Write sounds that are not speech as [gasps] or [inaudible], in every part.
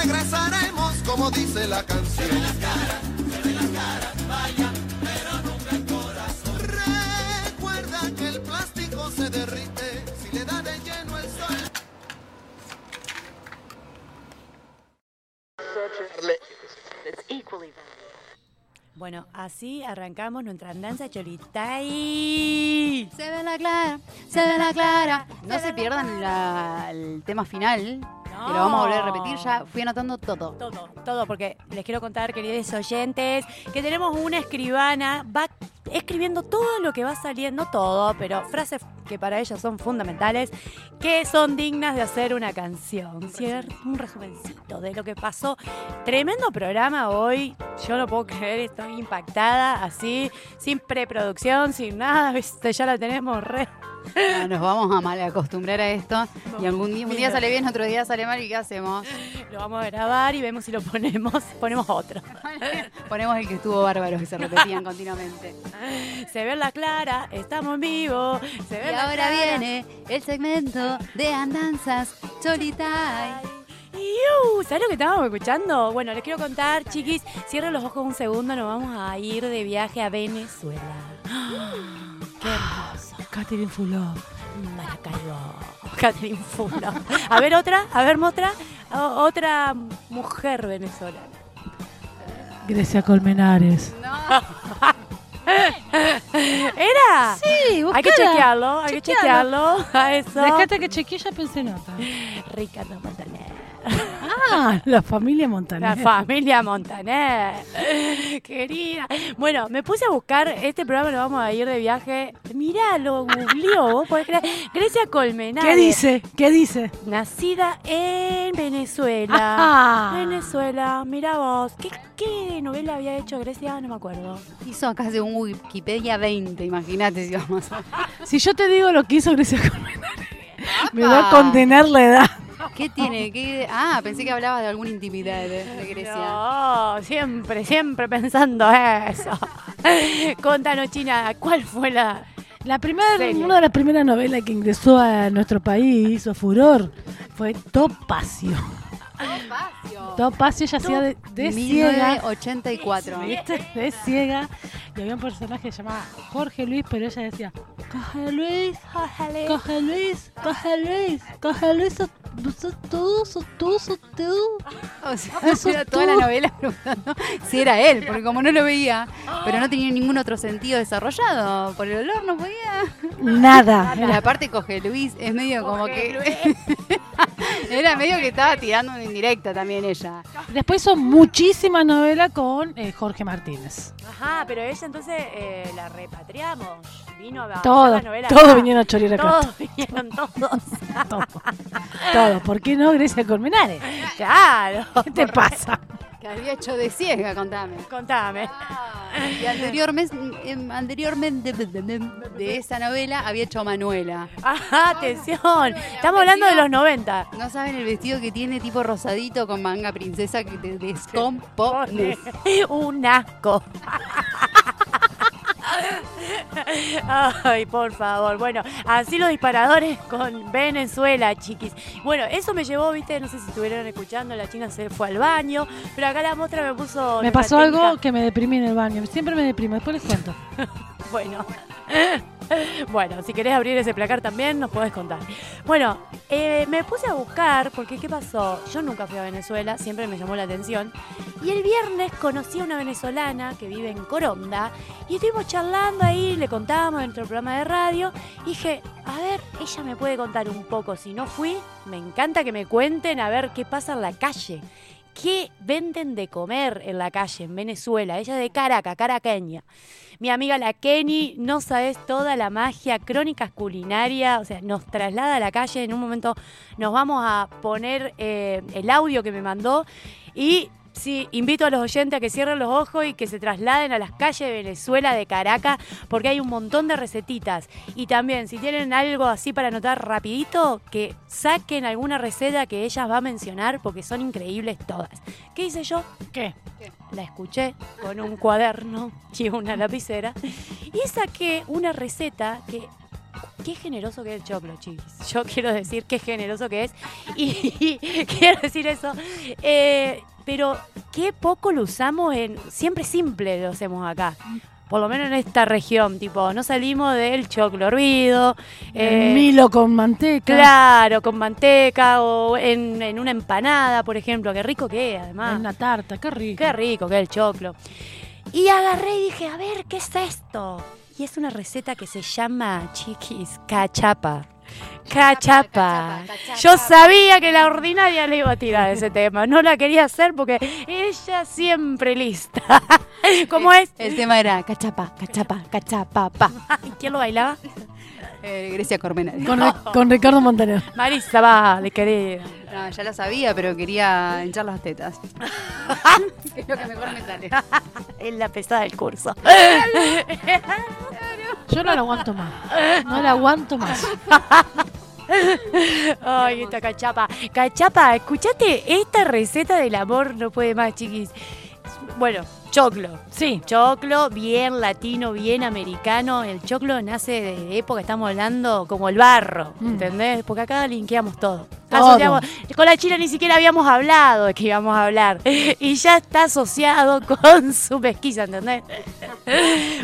regresaremos como dice la canción. Se ve la cara, se ve la cara, vaya, pero nunca el corazón. Recuerda que el plástico se derrite si le da de lleno el sol. Bueno, así arrancamos nuestra andanza cholitay. Se ve la clara, se ve la clara. No se pierdan la- el tema final, que lo vamos a volver a repetir. Ya fui anotando todo. Todo, todo, porque les quiero contar, queridos oyentes, que tenemos una escribana, va escribiendo todo lo que va saliendo, todo, pero frases que para ellos son fundamentales, que son dignas de hacer una canción, ¿cierto? Un resumencito de lo que pasó. Tremendo programa hoy, yo no puedo creer, estoy impactada, así, sin preproducción, sin nada, [laughs] ¿viste? ya la tenemos re... Nos vamos a mal acostumbrar a esto. Y algún día, un día sale bien, otro día sale mal. ¿Y qué hacemos? Lo vamos a grabar y vemos si lo ponemos, ponemos otro. Ponemos el que estuvo bárbaro, que se repetían continuamente. Se ve la clara, estamos en vivo. Se ve Y la ahora clara. viene el segmento de andanzas Cholitay. Iu, ¿Sabes lo que estábamos escuchando? Bueno, les quiero contar, chiquis. Cierren los ojos un segundo, nos vamos a ir de viaje a Venezuela. [gasps] ¡Qué hermoso! Catherine Fulop. Maracaibo. Catherine Fulop. A ver otra, a ver otra. O- Otra mujer venezolana. Grecia Colmenares. [laughs] ¿Era? Sí, Hay que chequearlo, hay que chequearlo. [laughs] A eso. Rescata que chequeé, ya pensé nota. Ricardo Montaner. Ah, la familia Montaner. La familia Montaner. Querida. Bueno, me puse a buscar, este programa lo vamos a ir de viaje. Mirá, lo googleó, vos podés creer. Grecia Colmenares. ¿Qué dice? ¿Qué dice? Nacida en Venezuela. Ah. Venezuela, mira vos. ¿Qué, ¿Qué novela había hecho Grecia? No me acuerdo. Hizo acá de un Wikipedia 20, imagínate si vamos a... Si yo te digo lo que hizo Grecia Colmenares, me va a condenar la edad. ¿Qué tiene? ¿Qué... Ah, pensé que hablabas de alguna intimidad de, de Grecia. No, siempre, siempre pensando eso. [laughs] Contanos, China, ¿cuál fue la, La primera, Serie. una de las primeras novelas que ingresó a nuestro país, hizo furor, fue Topacio. Espacio. Topacio ella hacía de, de ciega. 1984. [laughs] ¿Viste? De ciega. Y había un personaje que se llamaba Jorge Luis, pero ella decía, coge Luis, coge Luis, coge Luis, coge Luis, sos, sos tú, sos tú. O sea, [laughs] era toda la novela preguntando si era él, porque como no lo veía, pero no tenía ningún otro sentido desarrollado, por el olor no podía. Nada. Y aparte coge Luis, es medio como que... [laughs] era medio que estaba tirando una indirecta también ella. Después hizo muchísimas novelas con eh, Jorge Martínez. Ajá, pero ella entonces eh, la repatriamos. Vino a hacer Todo, la novela todos acá. vinieron a chorear acá. Todos vinieron, todos. Todo. Todo. ¿Por qué no Grecia Colmenares? claro. ¿Qué te pasa? Que había hecho de ciega, contame. Contame. Y anteriormente, em, anteriormente de esa novela había hecho Manuela. Ajá, atención. Estamos hablando de los 90. No saben el vestido que tiene tipo rosadito con manga princesa que te descompone. [laughs] Un asco. Ay, por favor. Bueno, así los disparadores con Venezuela, chiquis. Bueno, eso me llevó, viste, no sé si estuvieron escuchando, la china se fue al baño, pero acá la mostra me puso... Me pasó algo que me deprimí en el baño. Siempre me deprimo, después les cuento. [laughs] Bueno. [laughs] Bueno, si querés abrir ese placar también, nos podés contar. Bueno, eh, me puse a buscar, porque ¿qué pasó? Yo nunca fui a Venezuela, siempre me llamó la atención. Y el viernes conocí a una venezolana que vive en Coronda. Y estuvimos charlando ahí, le contábamos en nuestro programa de radio. Dije, a ver, ella me puede contar un poco. Si no fui, me encanta que me cuenten a ver qué pasa en la calle. ¿Qué venden de comer en la calle en Venezuela? Ella es de Caracas, caraqueña. Mi amiga la Kenny, no sabes toda la magia, crónicas culinarias, o sea, nos traslada a la calle. En un momento nos vamos a poner eh, el audio que me mandó y sí, invito a los oyentes a que cierren los ojos y que se trasladen a las calles de Venezuela, de Caracas, porque hay un montón de recetitas. Y también, si tienen algo así para anotar rapidito, que saquen alguna receta que ellas va a mencionar, porque son increíbles todas. ¿Qué hice yo? ¿Qué? la escuché con un cuaderno y una lapicera y saqué una receta que qué generoso que es el choclo, chiquis. Yo quiero decir qué generoso que es. Y, [laughs] quiero decir eso. Eh, pero qué poco lo usamos en. Siempre simple lo hacemos acá. Por lo menos en esta región, tipo, no salimos del choclo hervido. eh, Milo con manteca. Claro, con manteca o en, en una empanada, por ejemplo. Qué rico que es, además. Una tarta, qué rico. Qué rico que es el choclo. Y agarré y dije, a ver, ¿qué es esto? Y es una receta que se llama, chiquis, cachapa. Cachapa. cachapa, Yo sabía que la ordinaria le iba a tirar ese tema. No la quería hacer porque ella siempre lista. [laughs] ¿Cómo es? El tema era cachapa, cachapa, cachapa, pa. ¿Y quién lo bailaba? Eh, Grecia Cormenal. Con, Ri- [laughs] con Ricardo Montaner. Marisa, vale, querida. No, ya lo sabía, pero quería hinchar las tetas. [laughs] es lo que mejor me sale. Es la pesada del curso. Yo no la aguanto más. No la aguanto más. Ay, esta cachapa. Cachapa, escuchate, esta receta del amor no puede más, chiquis. Bueno, choclo. Sí. Choclo, bien latino, bien americano. El choclo nace de época, estamos hablando como el barro, Mm. ¿entendés? Porque acá linkeamos todo. Asociamos- con la China ni siquiera habíamos hablado de que íbamos a hablar. [laughs] Y ya está asociado [laughs] con su pesquisa, ¿entendés?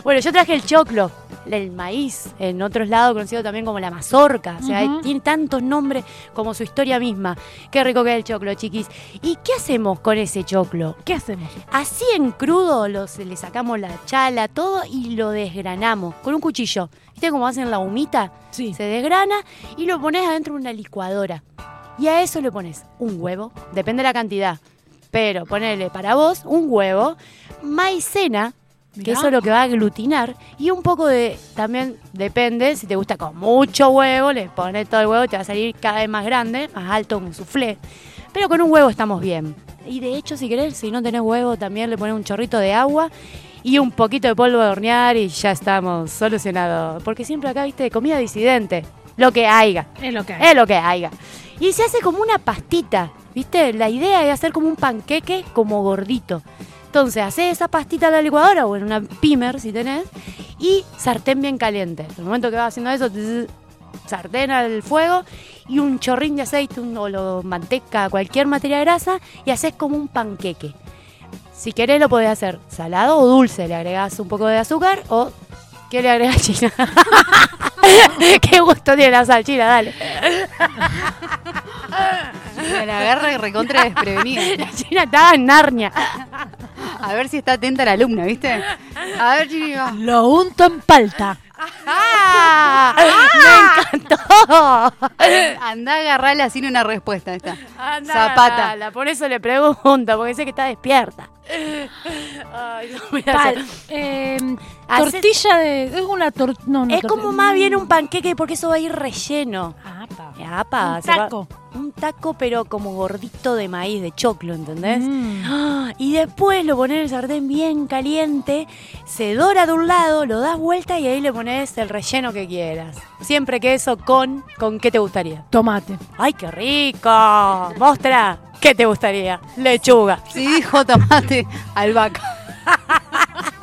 Bueno, yo traje el choclo, el maíz, en otros lados conocido también como la mazorca. O sea, tiene tantos nombres como su historia misma. Qué rico que es el choclo, chiquis. ¿Y qué hacemos con ese choclo? ¿Qué hacemos? Así en crudo los, le sacamos la chala, todo y lo desgranamos con un cuchillo. ¿Viste cómo hacen la humita? Sí. Se desgrana y lo pones adentro de una licuadora. Y a eso le pones un huevo, depende de la cantidad. Pero ponele para vos un huevo, maicena, que eso es lo que va a aglutinar, y un poco de, también depende, si te gusta con mucho huevo, le pones todo el huevo, te va a salir cada vez más grande, más alto, un soufflé. Pero con un huevo estamos bien. Y de hecho, si querés, si no tenés huevo, también le pones un chorrito de agua y un poquito de polvo de hornear y ya estamos solucionados. Porque siempre acá, viste, comida disidente. Lo que haya. Es lo que hay. Es lo que haya. Y se hace como una pastita, ¿viste? La idea es hacer como un panqueque como gordito. Entonces, haces esa pastita en la licuadora o en una pimer, si tenés, y sartén bien caliente. En el momento que vas haciendo eso, sartén al fuego y un chorrín de aceite un, o lo, manteca, cualquier materia grasa, y haces como un panqueque. Si querés lo podés hacer salado o dulce, le agregás un poco de azúcar o... ¿Qué le agregás, China? [laughs] Qué gusto tiene la sal, China, dale. [laughs] Me la agarra y recontra desprevenida. La China estaba en Narnia. A ver si está atenta la alumna, ¿viste? A ver, chica. Lo unto en palta. ¡Ah! [laughs] ¡Me encantó! [laughs] Anda a agarrarla sin una respuesta. Esta. Anda, Zapata. dala, por eso le pregunto, porque sé que está despierta. [laughs] Ay, no, Pal- eh, Hace- tortilla de. Es una tortilla. No, no, es como más bien un panqueque porque eso va a ir relleno. Ah, pa. Apa, Un va- taco. un taco, pero como gordito de maíz, de choclo, ¿entendés? Mm. Ah, Y después lo pones en el sartén bien caliente, se dora de un lado, lo das vuelta y ahí le pones el relleno que quieras. Siempre queso con, ¿con qué te gustaría? Tomate. ¡Ay, qué rico! Mostra, ¿qué te gustaría? Lechuga. Sí, dijo tomate albahaca. [laughs]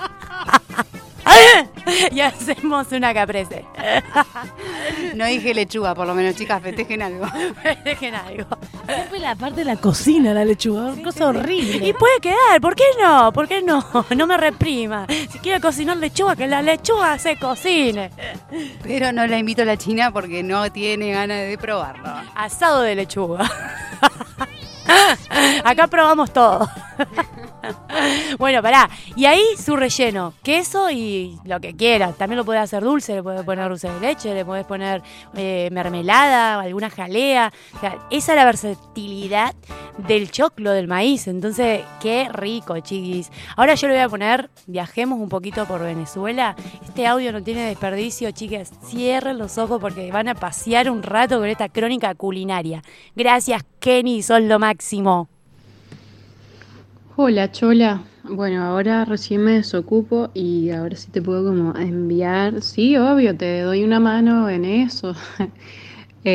[laughs] y hacemos una caprese. [laughs] No dije lechuga, por lo menos, chicas, festejen algo. [laughs] Dejen algo. Siempre la parte de la cocina, la lechuga. cosa horrible. Y puede quedar, ¿por qué no? ¿Por qué no? No me reprima. Si quiere cocinar lechuga, que la lechuga se cocine. Pero no la invito a la china porque no tiene ganas de probarlo. Asado de lechuga. Acá probamos todo. [laughs] bueno, pará. Y ahí su relleno, queso y lo que quieras. También lo podés hacer dulce, le podés poner dulce de leche, le podés poner eh, mermelada, alguna jalea. O sea, esa es la versatilidad del choclo, del maíz. Entonces, qué rico, chiquis. Ahora yo le voy a poner, viajemos un poquito por Venezuela. Este audio no tiene desperdicio, chicas. Cierren los ojos porque van a pasear un rato con esta crónica culinaria. Gracias, Kenny, son lo máximo. Hola Chola, bueno ahora recién me desocupo y ahora sí te puedo como enviar, sí, obvio, te doy una mano en eso. [laughs]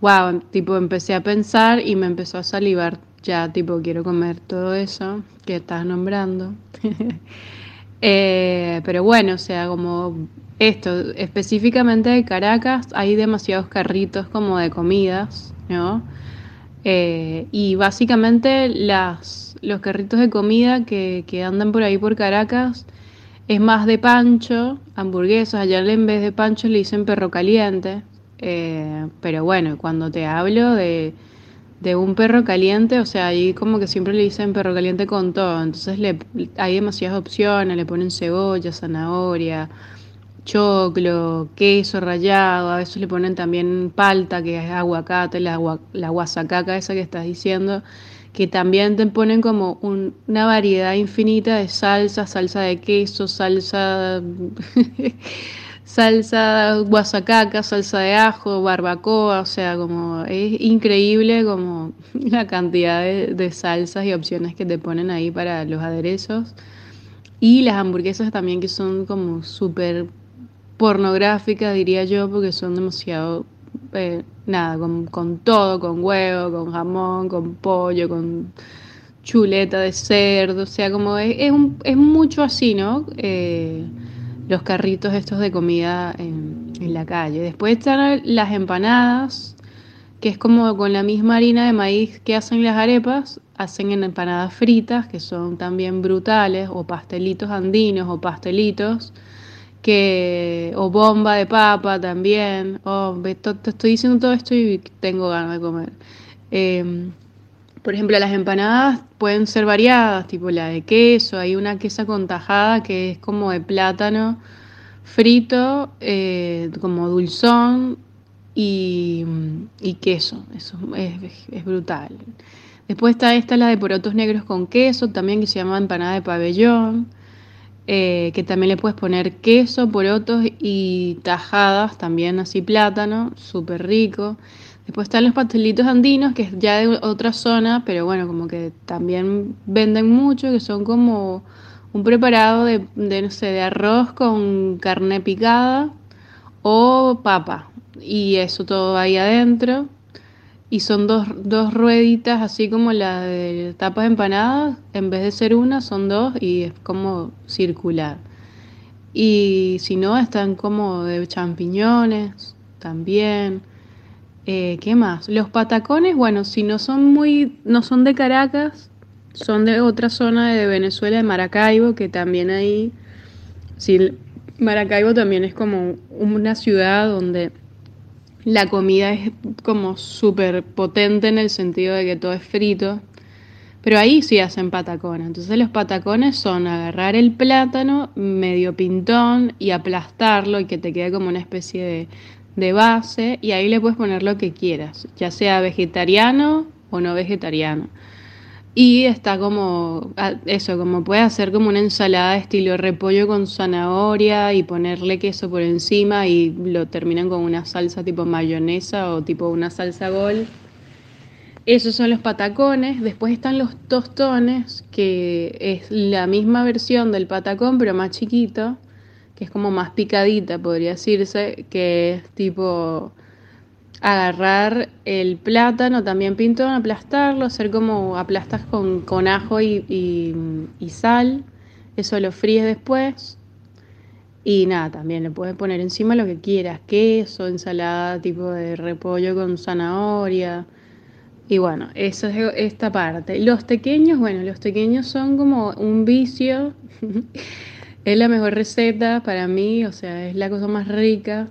wow, tipo empecé a pensar y me empezó a salivar, ya tipo quiero comer todo eso que estás nombrando. [laughs] Eh, pero bueno, o sea, como esto, específicamente de Caracas, hay demasiados carritos como de comidas, ¿no? Eh, y básicamente las, los carritos de comida que, que andan por ahí por Caracas. Es más de pancho, hamburguesas, allá en vez de pancho le dicen perro caliente. Eh, pero bueno, cuando te hablo de, de un perro caliente, o sea, ahí como que siempre le dicen perro caliente con todo. Entonces le, hay demasiadas opciones, le ponen cebolla, zanahoria, choclo, queso rallado, a veces le ponen también palta, que es aguacate, la, la guasacaca esa que estás diciendo, que también te ponen como una variedad infinita de salsa, salsa de queso, salsa, [laughs] salsa guasacaca, salsa de ajo, barbacoa, o sea, como es increíble como [laughs] la cantidad de, de salsas y opciones que te ponen ahí para los aderezos. Y las hamburguesas también que son como súper pornográfica, diría yo, porque son demasiado, eh, nada, con, todo, con huevo, con jamón, con pollo, con chuleta de cerdo, o sea, como es, es, mucho así, ¿no? Eh, los carritos estos de comida en, en, la calle. Después están las empanadas, que es como con la misma harina de maíz que hacen las arepas, hacen en empanadas fritas, que son también brutales, o pastelitos andinos o pastelitos que o bomba de papa también. Oh, te estoy diciendo todo esto y tengo ganas de comer. Em, por ejemplo, las empanadas pueden ser variadas, tipo la de queso, hay una quesa con tajada que es como de plátano frito, eh, como dulzón y, queso, eso es, es, brutal. Después está esta, la de porotos negros con queso, también que se llama empanada de pabellón. Eh, que también le puedes poner queso, porotos y tajadas, también así plátano, súper rico. Después están los pastelitos andinos, que es ya de otra zona, pero bueno, como que también venden mucho, que son como un preparado de, de no sé, de arroz con carne picada o papa. Y eso todo ahí adentro y son dos, dos rueditas así como la de tapas empanadas, en vez de ser una son dos y es como circular. Y si no, están como de champiñones también. Eh, ¿Qué más? Los patacones, bueno, si no son muy, no son de Caracas, son de otra zona de Venezuela, de Maracaibo, que también ahí, sí, Maracaibo también es como una ciudad donde la comida es como súper potente en el sentido de que todo es frito. Pero ahí sí hacen patacones. Entonces los patacones son agarrar el plátano medio pintón y aplastarlo y que te quede como una especie de, de base. Y ahí le puedes poner lo que quieras, ya sea vegetariano o no vegetariano. Y está como, ah, eso, como puede hacer como una ensalada estilo repollo con zanahoria y ponerle queso por encima y lo terminan con una salsa tipo mayonesa o tipo una salsa gol. Esos son los patacones. Después están los tostones, que es la misma versión del patacón, pero más chiquito, que es como más picadita, podría decirse, que es tipo agarrar el plátano también pintón, aplastarlo, hacer como aplastas con, con ajo y, y, sal, eso lo fríes después. Y nada, también le puedes poner encima lo que quieras, queso, ensalada tipo de repollo con zanahoria. Y bueno, eso es esta parte. Los pequeños, bueno, los pequeños son como un vicio. [laughs] es la mejor receta para mí, o sea, es la cosa más rica.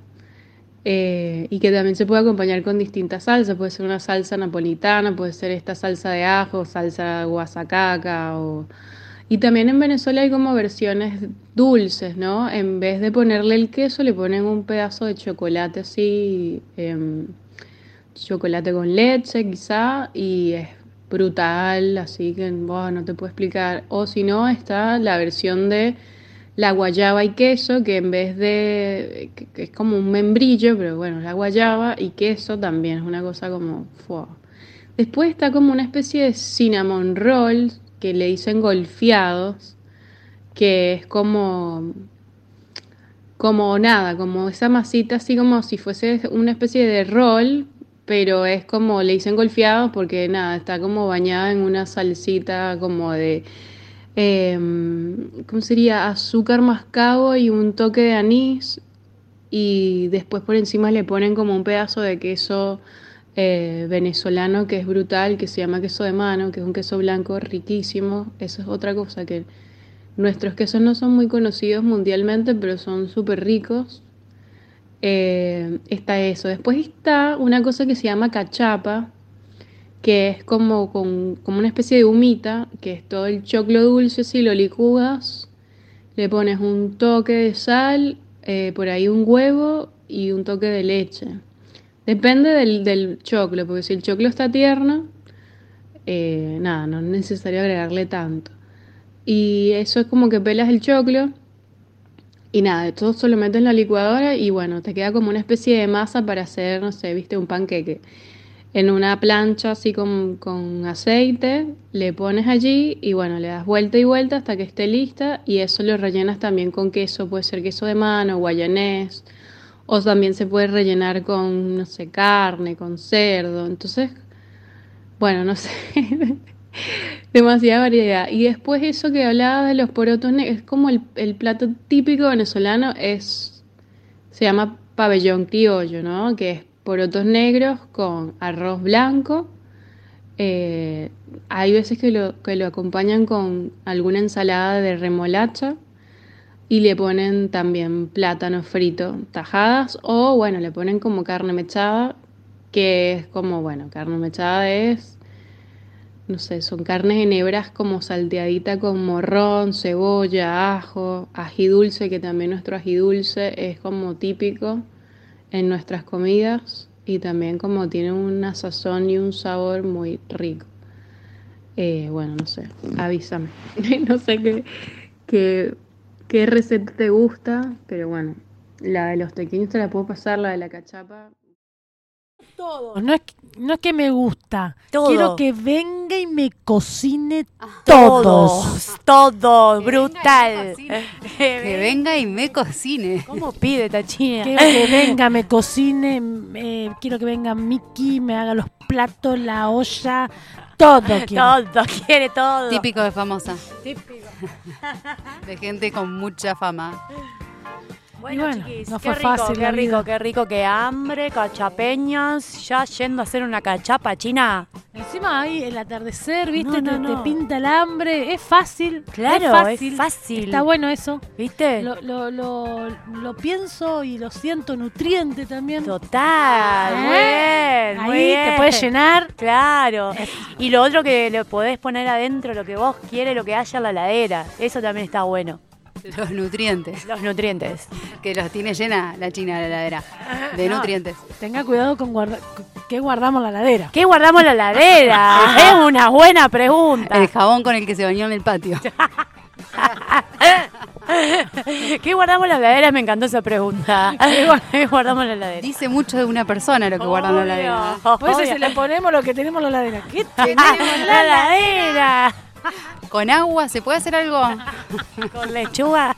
Eh, y que también se puede acompañar con distintas salsas, puede ser una salsa napolitana, puede ser esta salsa de ajo, salsa guasacaca o... Y también en Venezuela hay como versiones dulces, ¿no? En vez de ponerle el queso, le ponen un pedazo de chocolate así, em, chocolate con leche quizá, y es brutal, así que bueno, no te puedo explicar. O si no, está la versión de la guayaba y queso, que en vez de, que, es como un membrillo, pero bueno, la guayaba y queso también es una cosa como... Después está como una especie de cinnamon roll, que le dicen golfeados, que es como... Como nada, como esa masita así como si fuese una especie de roll, pero es como le dicen golfeados porque nada, está como bañada en una salsita como de em, ¿cómo sería? Azúcar mascabo y un toque de anís. Y después por encima le ponen como un pedazo de queso eh, venezolano que es brutal, que se llama queso de mano, que es un queso blanco riquísimo. Eso es otra cosa que nuestros quesos no son muy conocidos mundialmente, pero son súper ricos. Eh, está eso. Después está una cosa que se llama cachapa, que es como, con, como una especie de humita, que es todo el choclo dulce, si lo licúas, le pones un toque de sal, eh, por ahí un huevo y un toque de leche. Depende del, del choclo, porque si el choclo está tierno, eh, nada, no es necesario agregarle tanto. Y eso es como que pelas el choclo y nada, todo lo metes en la licuadora y bueno, te queda como una especie de masa para hacer, no sé, viste, un panqueque. En una plancha así con, con aceite, le pones allí y bueno, le das vuelta y vuelta hasta que esté lista y eso lo rellenas también con queso, puede ser queso de mano, guayanés, o también se puede rellenar con, no sé, carne, con cerdo. Entonces, bueno, no sé. [laughs] Demasiada variedad. Y después eso que hablaba de los porotos es como el, el plato típico venezolano, es se llama pabellón criollo, ¿no? Que es porotos negros con arroz blanco. Eh, hay veces que lo, que lo acompañan con alguna ensalada de remolacha y le ponen también plátano frito, tajadas, o bueno, le ponen como carne mechada, que es como, bueno, carne mechada es no sé, son carnes en hebras como salteadita con morrón, cebolla, ajo, ají dulce, que también nuestro ají dulce es como típico en nuestras comidas y también como tiene una sazón y un sabor muy rico. Eh, bueno, no sé, avísame. [laughs] no sé qué, qué, qué receta te gusta, pero bueno, la de los pequeños te la puedo pasar, la de la cachapa. Todo. No es, que- no es que me gusta. Todo. Quiero que venga y me cocine Ah. todos. Todos, todos, Que venga y brutal. Que venga y me cocine. ¿Cómo pide Tachina? Que venga, me cocine. eh, quiero que venga Mickey, me haga los platos, la olla, todo. Quiero. Todo, quiere todo. Típico de famosa. [laughs] De gente con mucha fama. Bueno, bueno, chiquis, no qué fue rico, fácil qué rico, vida. qué rico, qué hambre, cachapeñas, ya yendo a hacer una cachapa china. Encima ahí el atardecer, ¿viste? No, no, te, pinta el hambre. Es fácil. Claro, es fácil. es fácil. Está bueno eso. ¿Viste? Lo, lo, lo, lo pienso y lo siento nutriente también. Total, muy ¿Eh? bien, Ahí muy bien. te puedes llenar. Claro. Y lo otro que le podés poner adentro, lo que vos quieres, lo que haya en la heladera. Eso también está bueno. [laughs] Los nutrientes. Los nutrientes. Que los tiene llena la china la heladera. De No. nutrientes. Tenga cuidado con guarda que guardamos la ladera. ¿Qué guardamos la heladera? [laughs] es una buena pregunta. El jabón con el que se bañó en el patio. [laughs] ¿Qué guardamos en la heladera? Me encantó esa pregunta. ¿Qué guardamos en la heladera? Dice mucho de una persona lo que guarda en la heladera. Por eso si le ponemos lo que tenemos en la ladera. ¿Qué Tenemos en la heladera. ¿Con agua se puede hacer algo? Con lechuga.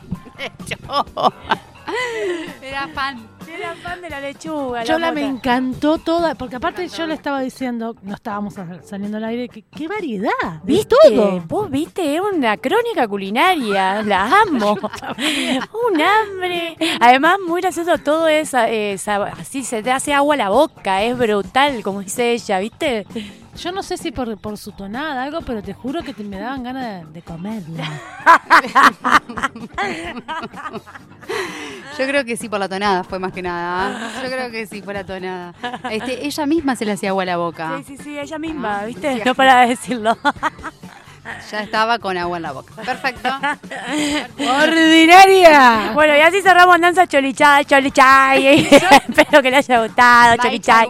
Era fan. Era fan de la lechuga. Yo la me encantó toda, porque aparte yo le estaba diciendo, no estábamos sal- saliendo al aire, que qué variedad, ¿Viste? todo. Vos viste, es una crónica culinaria. La amo. [laughs] Un hambre. Además, muy gracioso todo es eh, así se te hace agua a la boca. Es brutal, como dice ella, ¿viste? Yo no sé si por, por su tonada algo, pero te juro que te- me daban ganas de, de comerla. Yo creo que sí por la tonada fue más que nada. ¿ah? Yo creo que sí por la tonada. Este, ella misma se le hacía agua a la boca. Sí, sí, sí, ella misma, Ah, ¿viste? sí. No para de decirlo. Ya estaba con agua en la boca. Perfecto. [laughs] ¡Ordinaria! Bueno, y así cerramos Danza Cholichay, Cholichay. [laughs] [laughs] Espero que le haya gustado, Cholichay.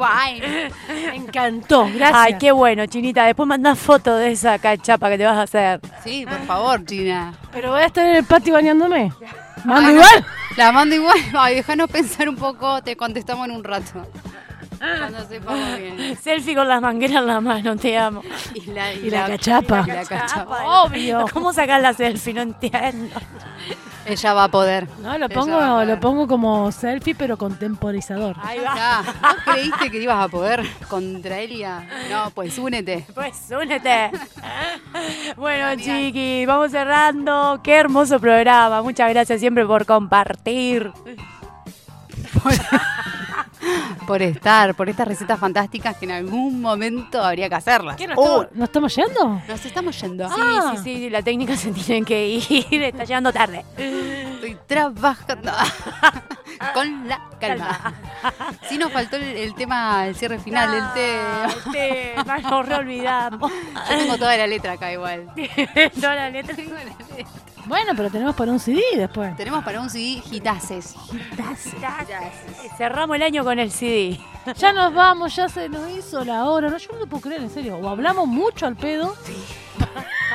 Me encantó, gracias. Ay, qué bueno, Chinita. Después mandás foto de esa cachapa que te vas a hacer. Sí, por favor, China. Pero voy a estar en el patio bañándome. ¿Mando Ay, no, igual? La mando igual. Ay, déjanos pensar un poco. Te contestamos en un rato. Cuando sepamos bien. [laughs] Selfie con las mangueras en la mano, te amo. Y la, Y la cachapa. y la cachapa. Obvio. [laughs] ¿Cómo sacás la selfie? No entiendo. Ella va a poder. No, lo pongo, lo pongo como selfie, pero con temporizador. Ahí va. Ya, ¿Vos creíste que ibas a poder contra Elia? No, pues únete. Pues únete. [laughs] Bueno, chiqui, vamos cerrando. Qué hermoso programa. Muchas gracias siempre por compartir. Por estar, por estas recetas fantásticas que en algún momento habría que hacerlas. ¿Qué, nos, Oh. estamos, ¿Nos estamos yendo? Nos estamos yendo. Sí, Ah. sí, sí, la técnica [laughs] se tiene que ir. Está llegando tarde. Estoy trabajando [laughs] con la calma. Sí nos faltó el, el tema, el cierre final, el tema. El tema, nos re olvidamos. Yo tengo toda la letra acá igual. [laughs] Toda la letra. Bueno, pero tenemos para un CD después. Tenemos para un CD hitaces. Cerramos el año con el CD. Ya nos vamos, ya se nos hizo la hora. No, yo no lo puedo creer, en serio. O hablamos mucho al pedo.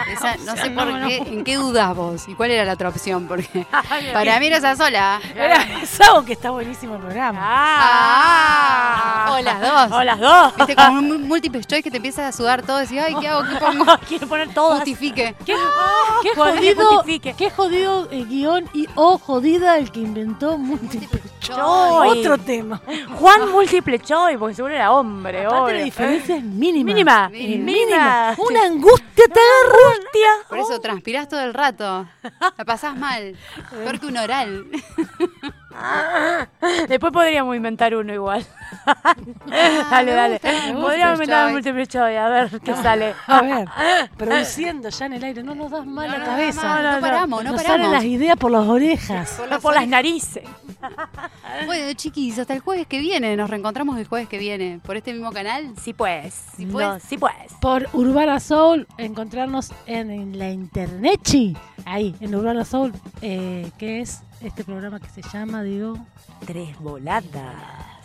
Esa- no sé no, por no. qué, en qué dudas vos y cuál era la otra opción, porque [laughs] para mí era esa sola. Era Sabo que está buenísimo el programa. Ah, o las dos. O las dos. Viste, como un multiple choice que te empieza a sudar todo y decís, ay, ¿qué hago? ¿Qué pongo? [laughs] Quiero poner todas. Justifique. ¿Qué, Ah, qué jodido, justifique. qué jodido eh, guion y o jodida el que inventó múltiple Choice. Otro tema. [laughs] Juan múltiple choice, porque seguro era hombre. Aparte obvio. la diferencia es mínima. Mínima. Mínima. Mínima. Una angustia terrible. Hostia. Por eso transpirás todo el rato. La pasás mal. [laughs] Peor que un oral. [laughs] Después podríamos inventar uno igual. [laughs] dale, Ah, me dale. gusta, me gusta Podríamos inventar choice. múltiple choice, a ver qué sale. A ver, produciendo ya en el aire, no nos das mal la cabeza. no, no, No paramos, no nos salen paramos. las ideas por las orejas. Por No las por las narices. [laughs] Bueno, chiquis, hasta el jueves que viene. Nos reencontramos el jueves que viene por este mismo canal. Sí, pues. Sí, No, pues. sí, pues. Por Urbana Soul, encontrarnos en, en la internet, chi. ahí, en Urbana Soul, eh, que es este programa que se llama, digo, Tres voladas.